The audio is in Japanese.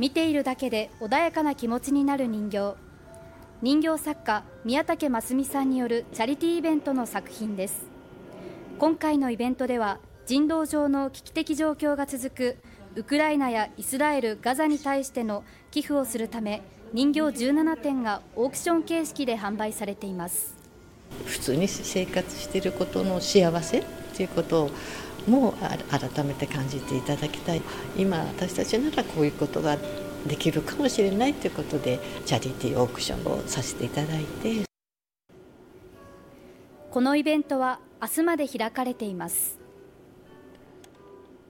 見ているだけで穏やかな気持ちになる人形。人形作家宮武真澄さんによるチャリティーイベントの作品です。今回のイベントでは人道上の危機的状況が続くウクライナやイスラエル、ガザに対しての寄付をするため人形17点がオークション形式で販売されています。普通に生活していることの幸せということをも改めて感じていただきたい。今私たちならこういうことができるかもしれないということでチャリティーオークションをさせていただいて。このイベントは明日まで開かれています。